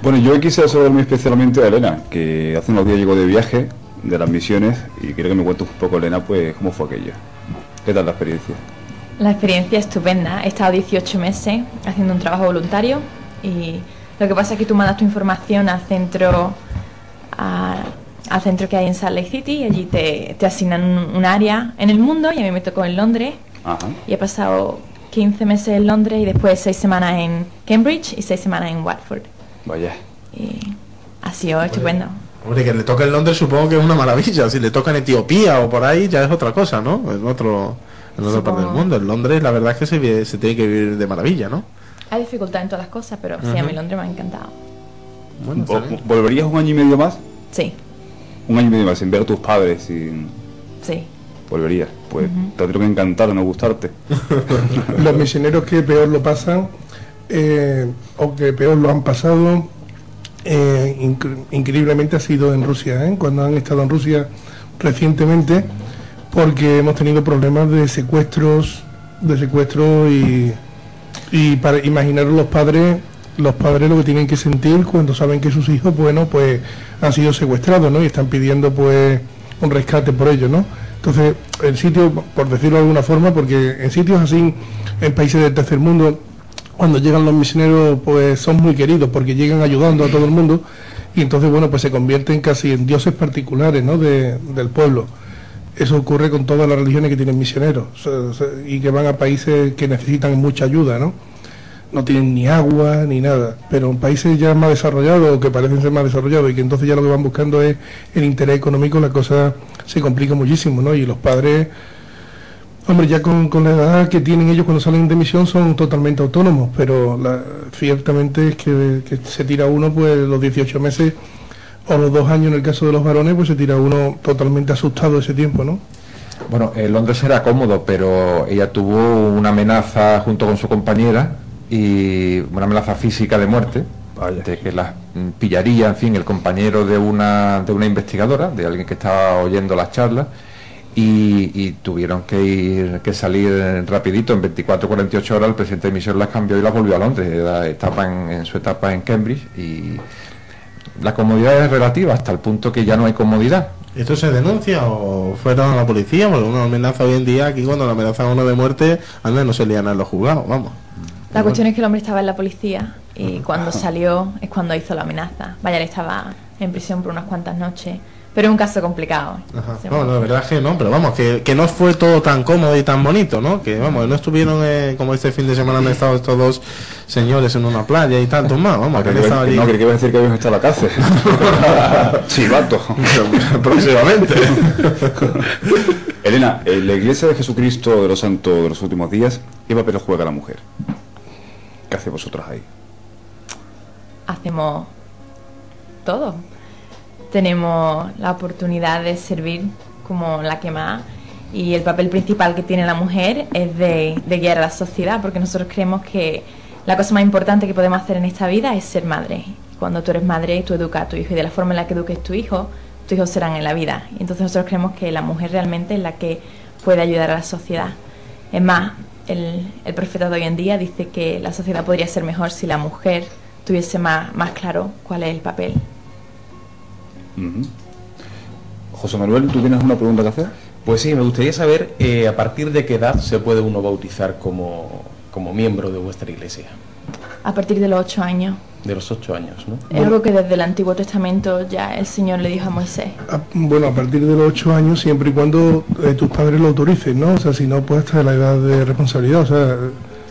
Bueno, yo quisiera saber muy especialmente a Elena, que hace unos días llegó de viaje de las misiones y quiero que me cuentes un poco, Elena, pues cómo fue aquello. ¿Qué tal la experiencia? La experiencia estupenda. He estado 18 meses haciendo un trabajo voluntario y lo que pasa es que tú mandas tu información al centro al centro que hay en Salt Lake City y allí te, asignan un, área en el mundo y a mí me tocó en Londres y he pasado 15 meses en Londres y después 6 semanas en Cambridge y 6 semanas en Watford. Vaya. Y ha sido estupendo. Hombre, que le toque en Londres supongo que es una maravilla. Si le toca en Etiopía o por ahí ya es otra cosa, ¿no? En otro en otra parte del mundo. En Londres la verdad es que se, se tiene que vivir de maravilla, ¿no? Hay dificultad en todas las cosas, pero sí, a mí Londres me ha encantado. Bueno, ¿Volverías un año y medio más? Sí. Un año y medio más, sin ver a tus padres, sin... Sí. Volverías. Pues te tendría que encantar, no gustarte. Los misioneros que peor lo pasan eh, o que peor lo han pasado, eh, increíblemente ha sido en Rusia, ¿eh? cuando han estado en Rusia recientemente, porque hemos tenido problemas de secuestros, de secuestro y, y para imaginar los padres, los padres lo que tienen que sentir cuando saben que sus hijos, bueno, pues han sido secuestrados, ¿no? Y están pidiendo pues un rescate por ello, ¿no? Entonces, el sitio, por decirlo de alguna forma, porque en sitios así, en países del tercer mundo, cuando llegan los misioneros pues son muy queridos porque llegan ayudando a todo el mundo y entonces bueno pues se convierten casi en dioses particulares ¿no? del pueblo. Eso ocurre con todas las religiones que tienen misioneros y que van a países que necesitan mucha ayuda, ¿no? No tienen ni agua ni nada, pero en países ya más desarrollados que parecen ser más desarrollados y que entonces ya lo que van buscando es el interés económico, la cosa se complica muchísimo, ¿no? Y los padres Hombre, ya con, la edad que tienen ellos cuando salen de misión son totalmente autónomos, pero ciertamente es que, se tira uno pues los 18 meses o los dos años en el caso de los varones, pues se tira uno totalmente asustado ese tiempo, ¿no? Bueno, en Londres era cómodo, pero ella tuvo una amenaza junto con su compañera y una amenaza física de muerte, de que la pillaría, en fin, el compañero de una, de una investigadora, de alguien que estaba oyendo las charlas y, tuvieron que ir que salir rapidito en 24 48 horas el presidente de misión las cambió y las volvió a Londres estaba en, su etapa en Cambridge y la comodidad es relativa hasta el punto que ya no hay comodidad ¿Esto se denuncia o fueron a la policía? Porque una amenaza hoy en día, aquí cuando la amenaza a uno de muerte, anda, no se lían a los juzgados, vamos. La cuestión es que el hombre estaba en la policía y cuando salió es cuando hizo la amenaza. Vaya, estaba en prisión por unas cuantas noches pero es un caso complicado. No, la verdad es que no, pero vamos, que, que, no fue todo tan cómodo y tan bonito, ¿no? Que vamos, no estuvieron eh, como este fin de semana han estado estos dos señores en una playa y tantos más, vamos, que, que, No, que iba a decir que habían estado en la cárcel. Chivato. Próximamente. Elena, en la Iglesia de Jesucristo de los Santos de los últimos días, ¿qué papel juega la mujer? ¿Qué hace vosotras ahí? Hacemos todo tenemos la oportunidad de servir como la que más y el papel principal que tiene la mujer es de, guiar a la sociedad porque nosotros creemos que la cosa más importante que podemos hacer en esta vida es ser madre. Cuando tú eres madre, tú educas a tu hijo y de la forma en la que eduques tu hijo, tus hijos serán en la vida. Y entonces nosotros creemos que la mujer realmente es la que puede ayudar a la sociedad. Es más, el, profeta de hoy en día dice que la sociedad podría ser mejor si la mujer tuviese más, más claro cuál es el papel José Manuel, ¿tú tienes una pregunta que hacer? Pues sí, me gustaría saber eh, a partir de qué edad se puede uno bautizar como, como miembro de vuestra iglesia. A partir de los ocho años. De los ocho años, ¿no? Es algo que desde el Antiguo Testamento ya el Señor le dijo a Moisés. bueno, a partir de los ocho años, siempre y cuando eh, tus padres lo autoricen, ¿no? O sea, si no, pues hasta la edad de responsabilidad. O sea,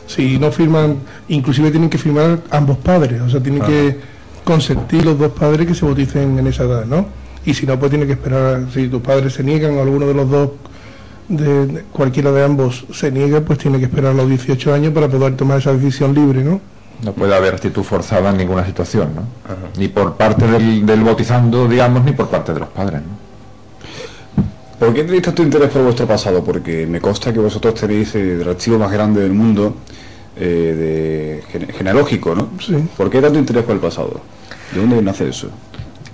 si no firman, inclusive tienen que firmar ambos padres. O sea, tienen que consentir los dos padres que se bauticen en esa edad, ¿no? Y si no, pues tiene que esperar, si tus padres se niegan o alguno de los dos, de, cualquiera de ambos se niega, pues tiene que esperar los 18 años para poder tomar esa decisión libre, ¿no? No puede haber actitud forzada en ninguna situación, ¿no? Ni por parte del, del, bautizando, digamos, ni por parte de los padres, ¿no? ¿Por qué tenéis tanto interés por vuestro pasado? Porque me consta que vosotros tenéis el archivo más grande del mundo eh, de, genealógico, ¿no? Sí. ¿Por qué tanto interés por el pasado? ¿De dónde nace eso?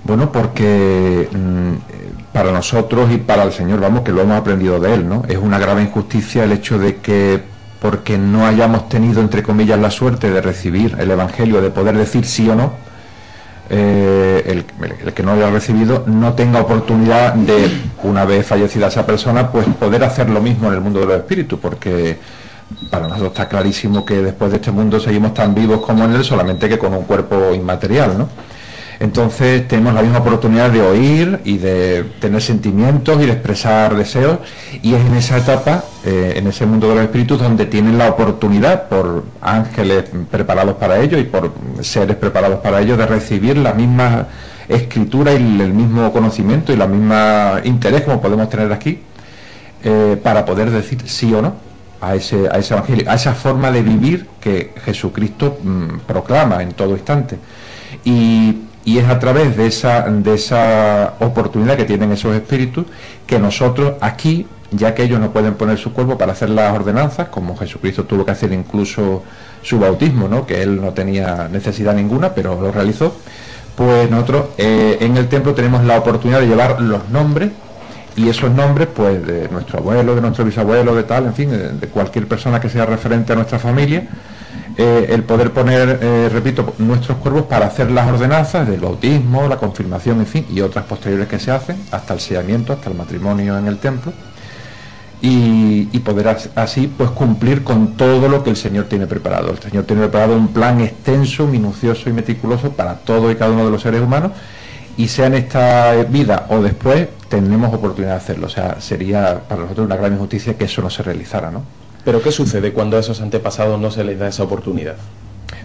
Bueno, porque mm, para nosotros y para el Señor, vamos, que lo hemos aprendido de Él, ¿no? Es una grave injusticia el hecho de que porque no hayamos tenido, entre comillas, la suerte de recibir el Evangelio, de poder decir sí o no, eh, el, el, que no lo haya recibido no tenga oportunidad de, una vez fallecida esa persona, pues poder hacer lo mismo en el mundo de los espíritus, porque para nosotros está clarísimo que después de este mundo seguimos tan vivos como en él, solamente que con un cuerpo inmaterial, ¿no? Entonces tenemos la misma oportunidad de oír y de tener sentimientos y de expresar deseos y es en esa etapa, eh, en ese mundo de los espíritus, donde tienen la oportunidad por ángeles preparados para ello y por seres preparados para ello de recibir la misma escritura y el mismo conocimiento y la misma interés como podemos tener aquí eh, para poder decir sí o no a ese, a ese evangelio, a esa forma de vivir que Jesucristo mmm, proclama en todo instante. Y y es a través de esa, de esa oportunidad que tienen esos espíritus que nosotros aquí, ya que ellos no pueden poner su cuerpo para hacer las ordenanzas, como Jesucristo tuvo que hacer incluso su bautismo, ¿no? que él no tenía necesidad ninguna, pero lo realizó, pues nosotros eh, en el templo tenemos la oportunidad de llevar los nombres y esos nombres pues de nuestro abuelo, de nuestro bisabuelo, de tal, en fin, de, cualquier persona que sea referente a nuestra familia, eh, el poder poner, eh, repito, nuestros cuerpos para hacer las ordenanzas del bautismo, la confirmación, en fin, y otras posteriores que se hacen, hasta el sellamiento, hasta el matrimonio en el templo, y, y, poder así pues cumplir con todo lo que el Señor tiene preparado. El Señor tiene preparado un plan extenso, minucioso y meticuloso para todo y cada uno de los seres humanos, y sea en esta vida o después, tenemos oportunidad de hacerlo. O sea, sería para nosotros una gran injusticia que eso no se realizara, ¿no? Pero ¿qué sucede cuando a esos antepasados no se les da esa oportunidad?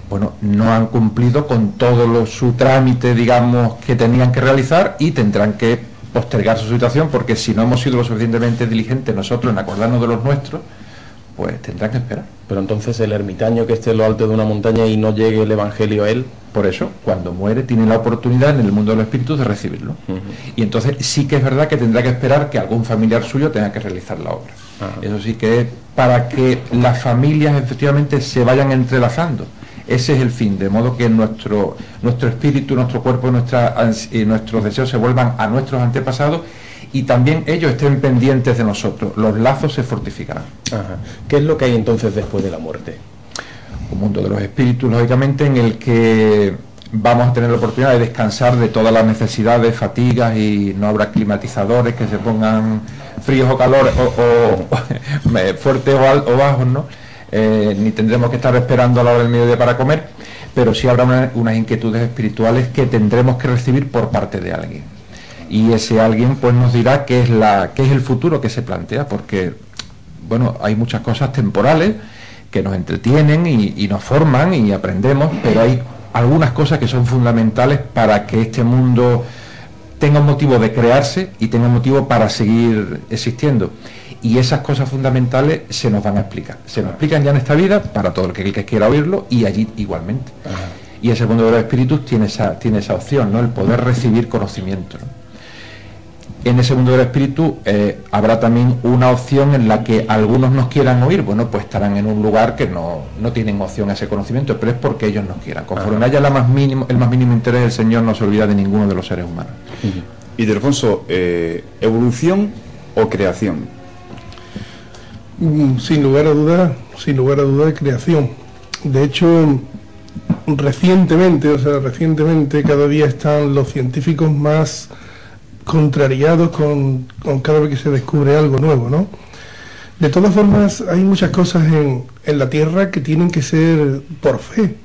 Bueno, no han cumplido con todo lo, su trámite, digamos, que tenían que realizar y tendrán que postergar su situación porque si no hemos sido lo suficientemente diligentes nosotros en acordarnos de los nuestros, pues tendrán que esperar. Pero entonces el ermitaño que esté en lo alto de una montaña y no llegue el Evangelio a él. Por eso, cuando muere, tiene la oportunidad en el mundo de los espíritus de recibirlo. Uh -huh. Y entonces sí que es verdad que tendrá que esperar que algún familiar suyo tenga que realizar la obra. Uh -huh. Eso sí que es para que las familias efectivamente se vayan entrelazando. Ese es el fin, de modo que nuestro, nuestro espíritu, nuestro cuerpo nuestra, y nuestros deseos se vuelvan a nuestros antepasados y también ellos estén pendientes de nosotros. Los lazos se fortificarán. Ajá. ¿Qué es lo que hay entonces después de la muerte? Un mundo de los espíritus, lógicamente, en el que vamos a tener la oportunidad de descansar de todas las necesidades, fatigas y no habrá climatizadores que se pongan fríos o calor o, o fuertes o, o, bajos, ¿no? Eh, ni tendremos que estar esperando a la hora del mediodía para comer, pero sí habrá una, unas inquietudes espirituales que tendremos que recibir por parte de alguien. Y ese alguien pues nos dirá qué es, la, qué es el futuro que se plantea, porque bueno, hay muchas cosas temporales que nos entretienen y, y nos forman y aprendemos, pero hay algunas cosas que son fundamentales para que este mundo tenga un motivo de crearse y tenga un motivo para seguir existiendo. Y esas cosas fundamentales se nos van a explicar. Se nos explican ya en esta vida para todo el que, el que quiera oírlo y allí igualmente. Ajá. Y ese mundo de los espíritus tiene esa, tiene esa opción, ¿no? El poder recibir conocimiento. ¿no? En ese mundo del espíritu eh, habrá también una opción en la que algunos nos quieran oír, bueno, pues estarán en un lugar que no, no tienen opción a ese conocimiento, pero es porque ellos nos quieran. Conforme haya la más mínimo, el más mínimo interés, el Señor no se olvida de ninguno de los seres humanos. Y de Alfonso, eh, ¿evolución o creación? Mm, sin lugar a dudas, sin lugar a dudas, creación. De hecho, recientemente, o sea, recientemente cada día están los científicos más contrariados con, con, cada vez que se descubre algo nuevo, ¿no? De todas formas, hay muchas cosas en, en la Tierra que tienen que ser por fe.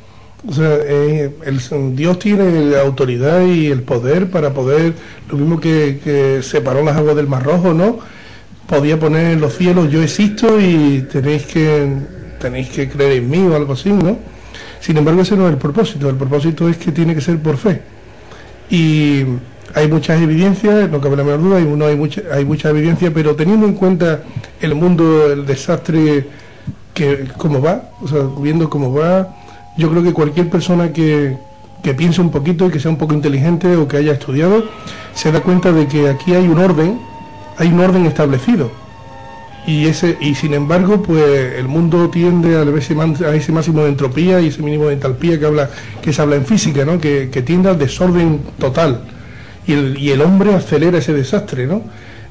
O sea, eh, el, Dios tiene la autoridad y el poder para poder, lo mismo que, que separó las aguas del Mar Rojo, ¿no? Podía poner en los cielos, yo existo y tenéis que, tenéis que creer en mí o algo así, ¿no? Sin embargo, ese no es el propósito. El propósito es que tiene que ser por fe. Y hay muchas evidencias, no cabe la menor duda, hay, uno, hay, mucha, hay mucha evidencia, pero teniendo en cuenta el mundo, el desastre, que cómo va, o sea, viendo cómo va, Yo creo que cualquier persona que, que piense un poquito y que sea un poco inteligente o que haya estudiado, se da cuenta de que aquí hay un orden, hay un orden establecido. Y, ese, y sin embargo, pues el mundo tiende a ese, a ese máximo de entropía y ese mínimo de entalpía que, habla, que se habla en física, ¿no? que, que tiende al desorden total. Y el, y el hombre acelera ese desastre, ¿no?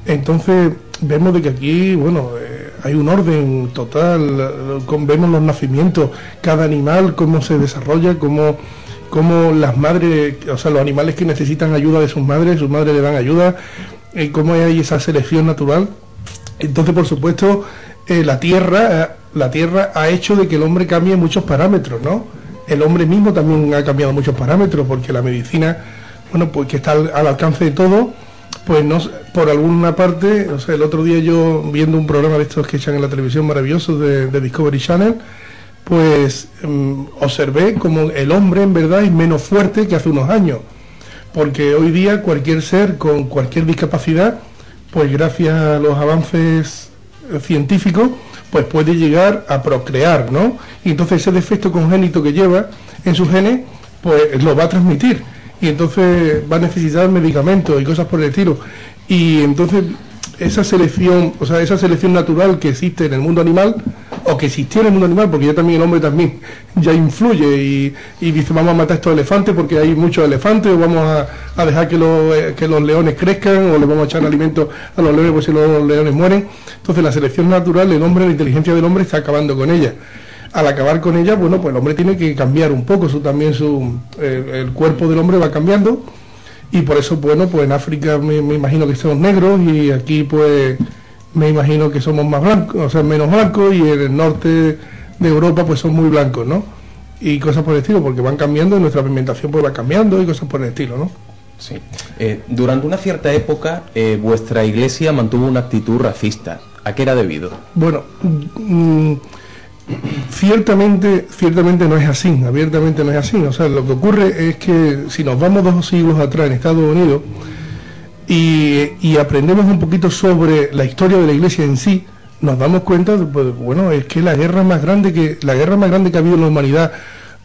Entonces vemos de que aquí, bueno, eh, hay un orden total, vemos los nacimientos, cada animal, cómo se desarrolla, cómo, cómo las madres, o sea, los animales que necesitan ayuda de sus madres, sus madres le dan ayuda, y cómo hay esa selección natural. Entonces, por supuesto, eh, la tierra, eh, la tierra ha hecho de que el hombre cambie muchos parámetros, ¿no? El hombre mismo también ha cambiado muchos parámetros, porque la medicina, bueno, pues que está al, al alcance de todo, pues no por alguna parte, o sea, el otro día yo viendo un programa de estos que echan en la televisión maravilloso de, Discovery Channel, pues mm, observé como el hombre en verdad es menos fuerte que hace unos años, porque hoy día cualquier ser con cualquier discapacidad, pues gracias a los avances científicos, pues puede llegar a procrear, ¿no? Y entonces ese defecto congénito que lleva en sus genes, pues lo va a transmitir y entonces va a necesitar medicamentos y cosas por el estilo. Y entonces esa selección, o sea, esa selección natural que existe en el mundo animal, o que existió en el mundo animal, porque ya también el hombre también ya influye y, dice vamos a matar estos elefantes porque hay muchos elefantes, o vamos a, dejar que los, eh, que los leones crezcan, o le vamos a echar alimento a los leones porque si los leones mueren. Entonces la selección natural, el hombre, la inteligencia del hombre está acabando con ella al acabar con ella, bueno, pues el hombre tiene que cambiar un poco, su, también su, el cuerpo del hombre va cambiando y por eso, bueno, pues en África me, imagino que somos negros y aquí pues me imagino que somos más blancos, o sea, menos blancos y en el norte de Europa pues son muy blancos, ¿no? Y cosas por el estilo, porque van cambiando y nuestra pigmentación pues va cambiando y cosas por el estilo, ¿no? Sí. Eh, durante una cierta época, eh, vuestra iglesia mantuvo una actitud racista. ¿A qué era debido? Bueno, mm, Ciertamente, ciertamente no es así, abiertamente no es así. O sea, lo que ocurre es que si nos vamos dos siglos atrás en Estados Unidos y, aprendemos un poquito sobre la historia de la iglesia en sí, nos damos cuenta, pues, bueno, es que la guerra más grande que la guerra más grande que ha habido en la humanidad,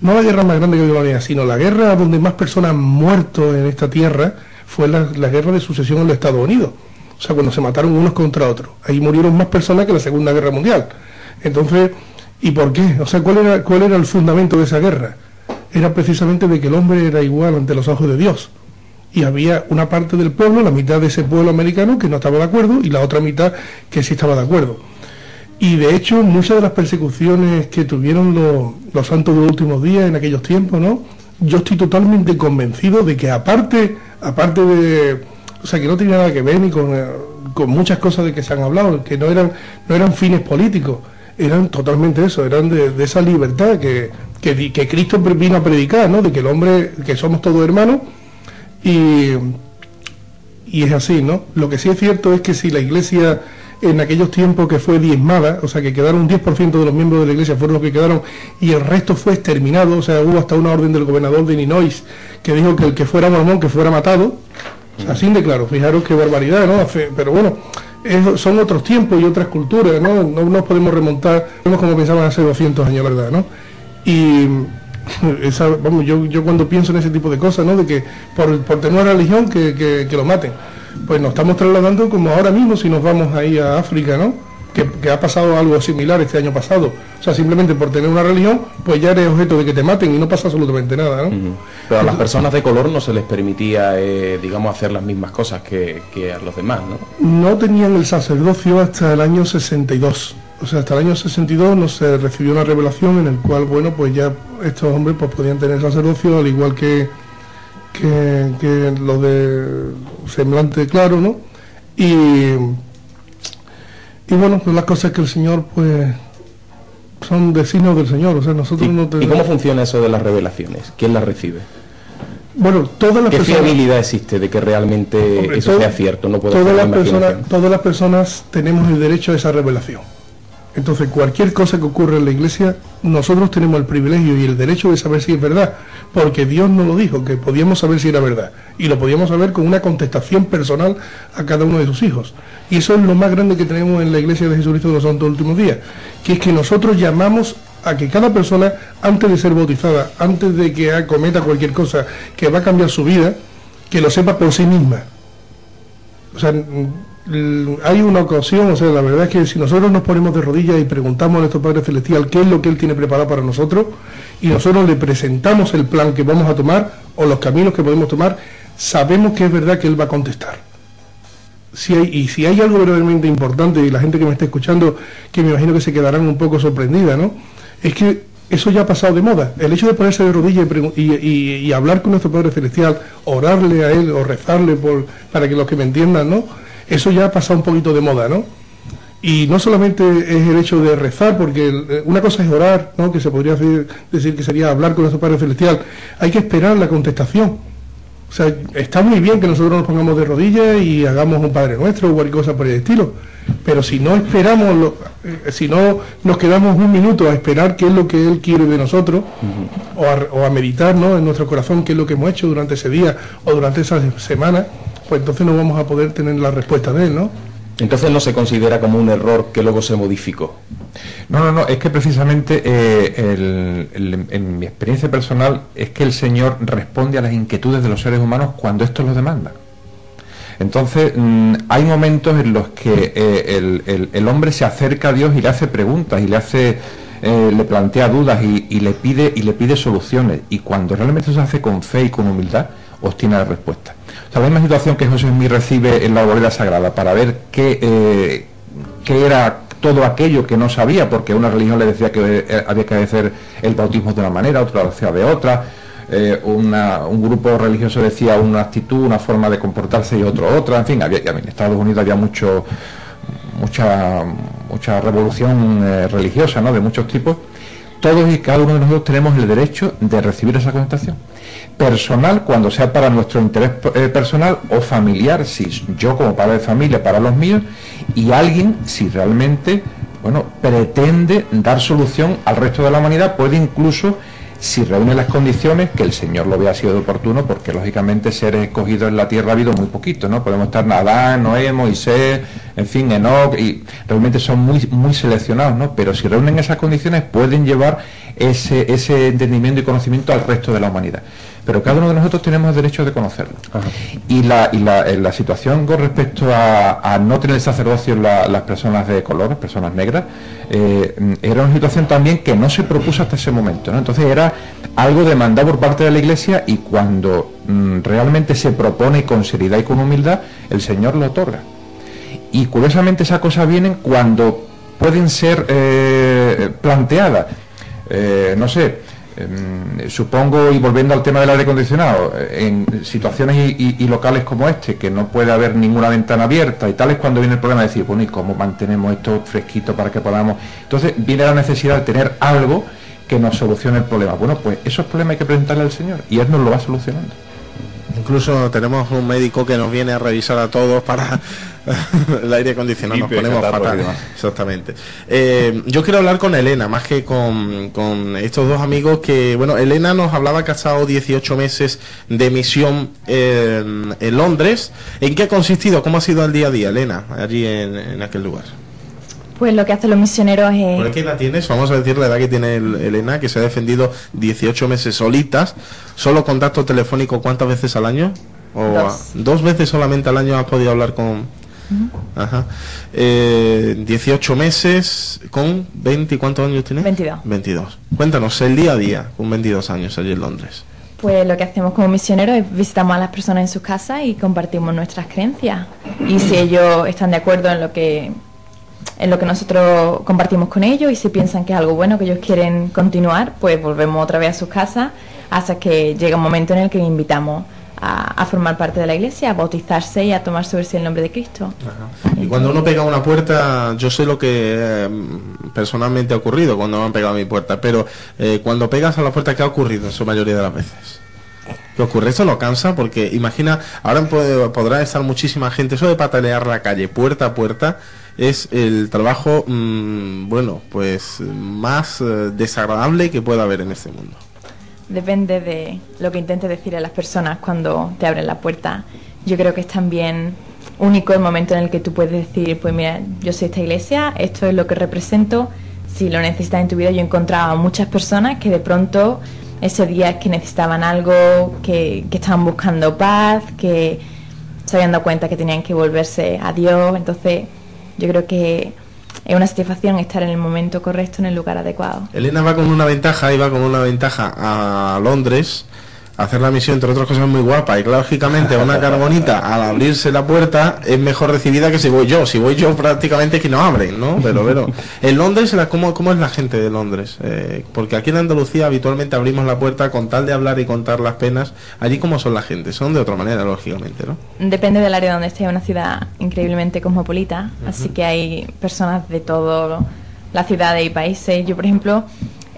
no la guerra más grande que ha habido en la humanidad, sino la guerra donde más personas han muerto en esta tierra fue la, la guerra de sucesión en los Estados Unidos. O sea, cuando se mataron unos contra otros. Ahí murieron más personas que la Segunda Guerra Mundial. Entonces, ¿Y por qué? O sea, ¿cuál era, ¿cuál era el fundamento de esa guerra? Era precisamente de que el hombre era igual ante los ojos de Dios. Y había una parte del pueblo, la mitad de ese pueblo americano, que no estaba de acuerdo, y la otra mitad que sí estaba de acuerdo. Y de hecho, muchas de las persecuciones que tuvieron los, los santos de los últimos días en aquellos tiempos, ¿no? Yo estoy totalmente convencido de que aparte, aparte de, o sea, que no tenía nada que ver ni con, con muchas cosas de que se han hablado, que no eran, no eran fines políticos, eran totalmente eso, eran de, esa libertad que, que, Cristo vino a predicar, ¿no? De que el hombre, que somos todos hermanos y, y es así, ¿no? Lo que sí es cierto es que si la iglesia en aquellos tiempos que fue diezmada, o sea que quedaron un 10% de los miembros de la iglesia fueron los que quedaron y el resto fue exterminado, o sea, hubo hasta una orden del gobernador de Illinois que dijo que el que fuera mormón que fuera matado, así de claro, fijaros qué barbaridad, ¿no? Pero bueno, son otros tiempos y otras culturas, ¿no? No nos podemos remontar, vemos como pensaban hace 200 años, ¿verdad? ¿no? Y vamos, yo, yo cuando pienso en ese tipo de cosas, ¿no? De que por, por tener una religión que, que, lo maten, pues nos estamos trasladando como ahora mismo si nos vamos ahí a África, ¿no? Que, ha pasado algo similar este año pasado. O sea, simplemente por tener una religión, pues ya eres objeto de que te maten y no pasa absolutamente nada, ¿no? Pero a las personas de color no se les permitía, eh, digamos, hacer las mismas cosas que, a los demás, ¿no? No tenían el sacerdocio hasta el año 62. O sea, hasta el año 62 no se recibió una revelación en el cual, bueno, pues ya estos hombres pues podían tener sacerdocio, al igual que, que, que los de semblante claro, ¿no? Y y bueno, pues las cosas que el Señor, pues, son designios del Señor. O sea, nosotros no tenemos... ¿Y cómo funciona eso de las revelaciones? ¿Quién las recibe? Bueno, todas las ¿Qué fiabilidad existe de que realmente eso sea cierto? No todas, las personas, todas las personas tenemos el derecho a esa revelación. Entonces, cualquier cosa que ocurra en la iglesia, nosotros tenemos el privilegio y el derecho de saber si es verdad, porque Dios nos lo dijo, que podíamos saber si era verdad. Y lo podíamos saber con una contestación personal a cada uno de sus hijos. Y eso es lo más grande que tenemos en la iglesia de Jesucristo de los Santos Últimos Días, que es que nosotros llamamos a que cada persona, antes de ser bautizada, antes de que cometa cualquier cosa que va a cambiar su vida, que lo sepa por sí misma. Hay una ocasión, o sea, la verdad es que si nosotros nos ponemos de rodillas y preguntamos a nuestro Padre Celestial qué es lo que Él tiene preparado para nosotros, y nosotros le presentamos el plan que vamos a tomar o los caminos que podemos tomar, sabemos que es verdad que Él va a contestar. Si hay, y si hay algo verdaderamente importante, y la gente que me está escuchando, que me imagino que se quedarán un poco sorprendida, ¿no? Es que eso ya ha pasado de moda. El hecho de ponerse de rodillas y, hablar con nuestro Padre Celestial, orarle a Él o rezarle por, para que los que me entiendan, ¿no? Eso ya ha pasado un poquito de moda, ¿no? Y no solamente es el hecho de rezar, porque eh, una cosa es orar, ¿no? que se podría decir, que sería hablar con nuestro Padre Celestial, hay que esperar la contestación. O sea, está muy bien que nosotros nos pongamos de rodillas y hagamos un Padre Nuestro o cualquier cosa por el estilo, pero si no esperamos, eh, si no nos quedamos un minuto a esperar qué es lo que Él quiere de nosotros, o, a, o, a, meditar ¿no? en nuestro corazón qué es lo que hemos hecho durante ese día o durante esa semana, pues entonces no vamos a poder tener la respuesta de él, ¿no? Entonces no se considera como un error que luego se modificó. No, no, no, es que precisamente eh, en mi experiencia personal es que el Señor responde a las inquietudes de los seres humanos cuando esto lo demanda. Entonces, mm, hay momentos en los que eh, el, hombre se acerca a Dios y le hace preguntas y le hace, eh, le plantea dudas y, y, le pide y le pide soluciones. Y cuando realmente se hace con fe y con humildad, obtiene la respuesta la misma situación que José Smith recibe en la Bóveda Sagrada para ver qué, eh, qué era todo aquello que no sabía, porque una religión le decía que eh, había que hacer el bautismo de una manera, otra decía de otra, eh, un grupo religioso decía una actitud, una forma de comportarse y otro otra, en fin, había, en Estados Unidos había mucho mucha mucha revolución religiosa ¿no? de muchos tipos. Todos y cada uno de nosotros tenemos el derecho de recibir esa contestación personal cuando sea para nuestro interés eh, personal o familiar, si yo como padre de familia para los míos, y alguien si realmente bueno, pretende dar solución al resto de la humanidad, puede incluso, si reúne las condiciones, que el Señor lo vea sido oportuno, porque lógicamente seres escogidos en la tierra ha habido muy poquito, ¿no? Podemos estar Adán, Noé, Moisés, en fin, Enoch, y realmente son muy, muy seleccionados, ¿no? Pero si reúnen esas condiciones, pueden llevar ese, ese entendimiento y conocimiento al resto de la humanidad pero cada uno de nosotros tenemos derecho de conocerlo. Y, la, y la, la, situación con respecto a, no tener sacerdocio en las personas de color, personas negras, eh, era una situación también que no se propuso hasta ese momento. Entonces era algo demandado por parte de la Iglesia y cuando mm, realmente se propone con seriedad y con humildad, el Señor lo otorga. Y curiosamente esas cosas vienen cuando pueden ser eh, planteadas. Eh, no sé, supongo, y volviendo al tema del aire acondicionado, en situaciones y, locales como este, que no puede haber ninguna ventana abierta y tal es cuando viene el problema de decir, bueno, ¿y cómo mantenemos esto fresquito para que podamos? Entonces viene la necesidad de tener algo que nos solucione el problema. Bueno, pues esos problemas hay que presentarle al Señor y Él nos lo va solucionando. Incluso tenemos un médico que nos viene a revisar a todos para el aire acondicionado, nos ponemos fatal. Exactamente. Eh, yo quiero hablar con Elena, más que con, estos dos amigos que, bueno, Elena nos hablaba que ha estado 18 meses de misión en, Londres. ¿En qué ha consistido? ¿Cómo ha sido el día a día, Elena, allí en aquel lugar? Pues lo que hacen los misioneros es... ¿Por qué la tienes? Vamos a decir la edad que tiene Elena, que se ha defendido 18 meses solitas, solo contacto telefónico, ¿cuántas veces al año? O dos. veces solamente al año has podido hablar con... Ajá. 18 eh, meses con 20, ¿cuántos años tienes? 22. 22. Cuéntanos el día a día con 22 años allí en Londres. Pues lo que hacemos como misioneros es visitamos a las personas en sus casas y compartimos nuestras creencias. Y si ellos están de acuerdo en lo que en lo que nosotros compartimos con ellos y si piensan que es algo bueno que ellos quieren continuar, pues volvemos otra vez a sus casas hasta que llega un momento en el que invitamos a, formar parte de la iglesia, a bautizarse y a tomar sobre sí el nombre de Cristo. Y cuando uno pega una puerta, yo sé lo que eh, personalmente ha ocurrido cuando me han pegado a mi puerta, pero eh, cuando pegas a la puerta, ¿qué ha ocurrido en su mayoría de las veces? ¿Qué ocurre? Eso lo cansa porque imagina, ahora podrá estar muchísima gente, eso de patalear la calle puerta a puerta, es el trabajo, mm, bueno, pues más eh, desagradable que pueda haber en este mundo. Depende de lo que intentes decir a las personas cuando te abren la puerta. Yo creo que es también único el momento en el que tú puedes decir, pues mira, yo soy esta iglesia, esto es lo que represento, si lo necesitas en tu vida, yo he encontrado a muchas personas que de pronto ese día es que necesitaban algo, que, que estaban buscando paz, que se habían dado cuenta que tenían que volverse a Dios. Entonces, yo creo que es una satisfacción estar en el momento correcto, en el lugar adecuado. Elena va con una ventaja, iba con una ventaja a Londres hacer la misión, entre otras cosas, muy guapa. Y lógicamente, una carbonita, al abrirse la puerta, es mejor recibida que si voy yo. Si voy yo, prácticamente que no abren, ¿no? Pero, pero, en Londres, ¿cómo, cómo es la gente de Londres? Eh, porque aquí en Andalucía habitualmente abrimos la puerta con tal de hablar y contar las penas. Allí, ¿cómo son la gente? Son de otra manera, lógicamente, ¿no? Depende del área donde esté, una ciudad increíblemente cosmopolita, así que hay personas de todo la ciudad y países. Yo, por ejemplo,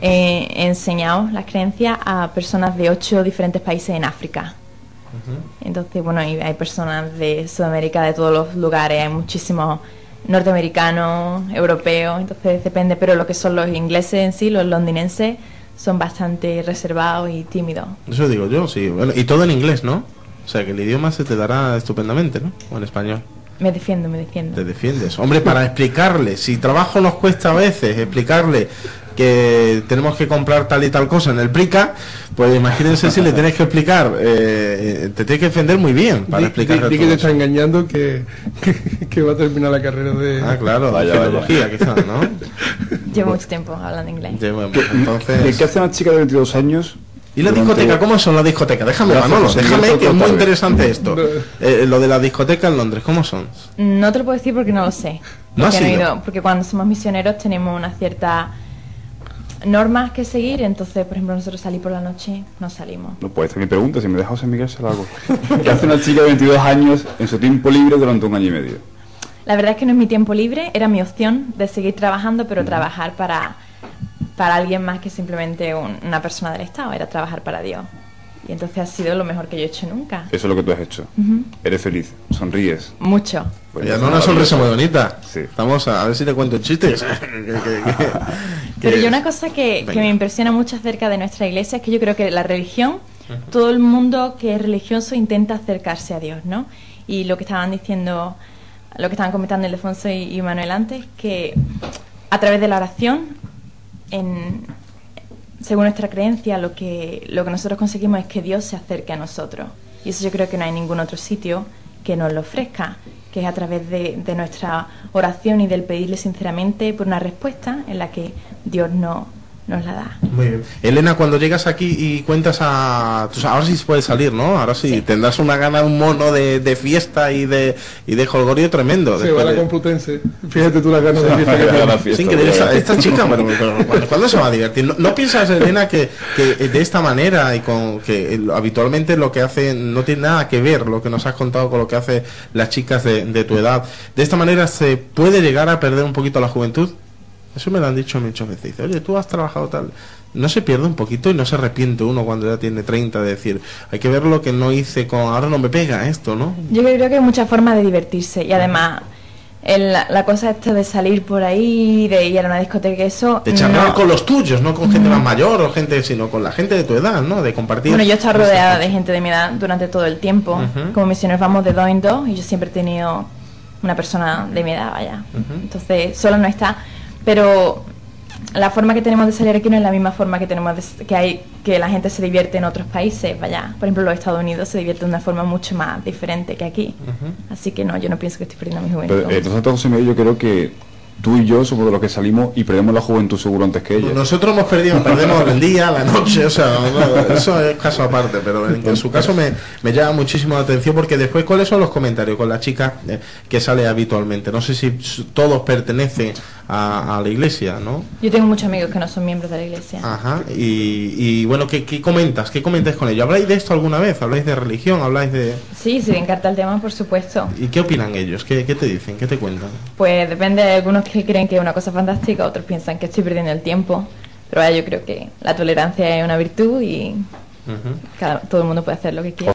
he enseñado las creencias a personas de ocho diferentes países en África. Entonces, bueno, hay, hay personas de Sudamérica, de todos los lugares, hay muchísimos norteamericanos, europeos, entonces depende, pero lo que son los ingleses en sí, los londinenses, son bastante reservados y tímidos. Eso digo yo, sí. Bueno, y todo en inglés, ¿no? O sea, que el idioma se te dará estupendamente, ¿no? O en español. Me defiendo, me defiendo. Te defiendes. Hombre, para explicarle, si trabajo nos cuesta a veces explicarle que tenemos que comprar tal y tal cosa en el Prica, pues imagínense si le tienes que explicar, eh, te tienes que defender muy bien para di que todo te está engañando que, que, que va a terminar la carrera de... Ah, claro, Vaya, de filología quizás, ¿no? Llevo mucho tiempo hablando inglés. ¿Qué, entonces... ¿Qué hace una chica de 22 años? ¿Y la durante- discoteca? ¿Cómo son las discotecas? Déjame, Gracias, Manolo, déjame que es muy interesante esto. No. Eh, lo de la discoteca en Londres, ¿cómo son? No te lo puedo decir porque no lo sé. ¿No has Porque, he ido? ido- porque cuando somos misioneros tenemos una cierta normas que seguir, entonces, por ejemplo, nosotros salir por la noche no salimos. No puede ser mi pregunta, si me deja José Miguel se la hago. ¿Qué hace una chica de 22 años en su tiempo libre durante un año y medio? La verdad es que no es mi tiempo libre, era mi opción de seguir trabajando, pero trabajar para, para alguien más que simplemente un- una persona del Estado, era trabajar para Dios. Y entonces ha sido lo mejor que yo he hecho nunca. Eso es lo que tú has hecho. Ujú. Eres feliz, sonríes. Mucho. Pues Ya no una sonrisa muy bonita. Sí. Vamos a, a ver si te cuento chistes. Pero yo una cosa que, que me impresiona mucho acerca de nuestra iglesia es que yo creo que la religión, todo el mundo que es religioso intenta acercarse a Dios, ¿no? Y lo que estaban diciendo, lo que estaban comentando Ildefonso y, y Manuel antes, que a través de la oración, en, según nuestra creencia, lo que, lo que nosotros conseguimos es que Dios se acerque a nosotros. Y eso yo creo que no hay ningún otro sitio que nos lo ofrezca, que es a través de, de nuestra oración y del pedirle sinceramente por una respuesta en la que Dios no, nos la da. Muy bien. Elena, cuando llegas aquí y cuentas a... sabes, ahora sí se puede salir, ¿no? Ahora sí, Sí. tendrás una gana, un mono de, de fiesta y de, y de jolgorio tremendo. Se va a la de- Complutense. Fíjate tú las ganas de fiesta que increíble, ya esta, esta chica, bueno, ¿cuándo, cuándo se va a divertir? ¿No, no piensas, Elena, que, que de esta manera y con que habitualmente lo que hace no tiene nada que ver lo que nos has contado con lo que hace las chicas de, de tu edad? ¿De esta manera se puede llegar a perder un poquito la juventud? Eso me lo han dicho muchas veces. Dice, oye, tú has trabajado tal. No se pierde un poquito y no se arrepiente uno cuando ya tiene 30 de decir, hay que ver lo que no hice con, ahora no me pega esto, ¿no? Yo creo que hay muchas formas de divertirse y además el- la cosa esta de salir por ahí, de ir a una discoteca, eso... De charlar no. con los tuyos, no con gente más mayor o gente, sino con la gente de tu edad, ¿no? De compartir. Bueno, yo he estado rodeada de gente de mi edad durante todo el tiempo. Ujú. Como misioneros vamos de dos en dos y yo siempre he tenido una persona de mi edad, vaya. Entonces, solo no está. Pero la forma que tenemos de salir aquí no es la misma forma que tenemos de- que hay que la gente se divierte en otros países, vaya. Por ejemplo, los Estados Unidos se divierten de una forma mucho más diferente que aquí. Así que no, yo no pienso que estoy perdiendo mi juventud. Pero, eh, entonces, José Miguel, yo creo que tú y yo somos de los que salimos y perdemos la juventud seguro antes que ella. Nosotros hemos perdido, perdemos el día, la noche, o sea, no, eso es caso aparte, pero en, en su caso me, me llama muchísimo la atención porque después, ¿cuáles son los comentarios con la chica eh, que sale habitualmente? No sé si todos pertenecen a, a la iglesia, ¿no? Yo tengo muchos amigos que no son miembros de la iglesia. Ajá, y, y bueno, ¿qué, ¿qué comentas? ¿Qué comentáis con ellos? ¿Habláis de esto alguna vez? ¿Habláis de religión? ¿Habláis de...? Sí, si te encanta el tema, por supuesto. ¿Y qué opinan ellos? ¿Qué, qué te dicen? ¿Qué te cuentan? Pues depende de algunos que creen que es una cosa fantástica, otros piensan que estoy perdiendo el tiempo. Pero yo creo que la tolerancia es una virtud y cada, todo el mundo puede hacer lo que quiera.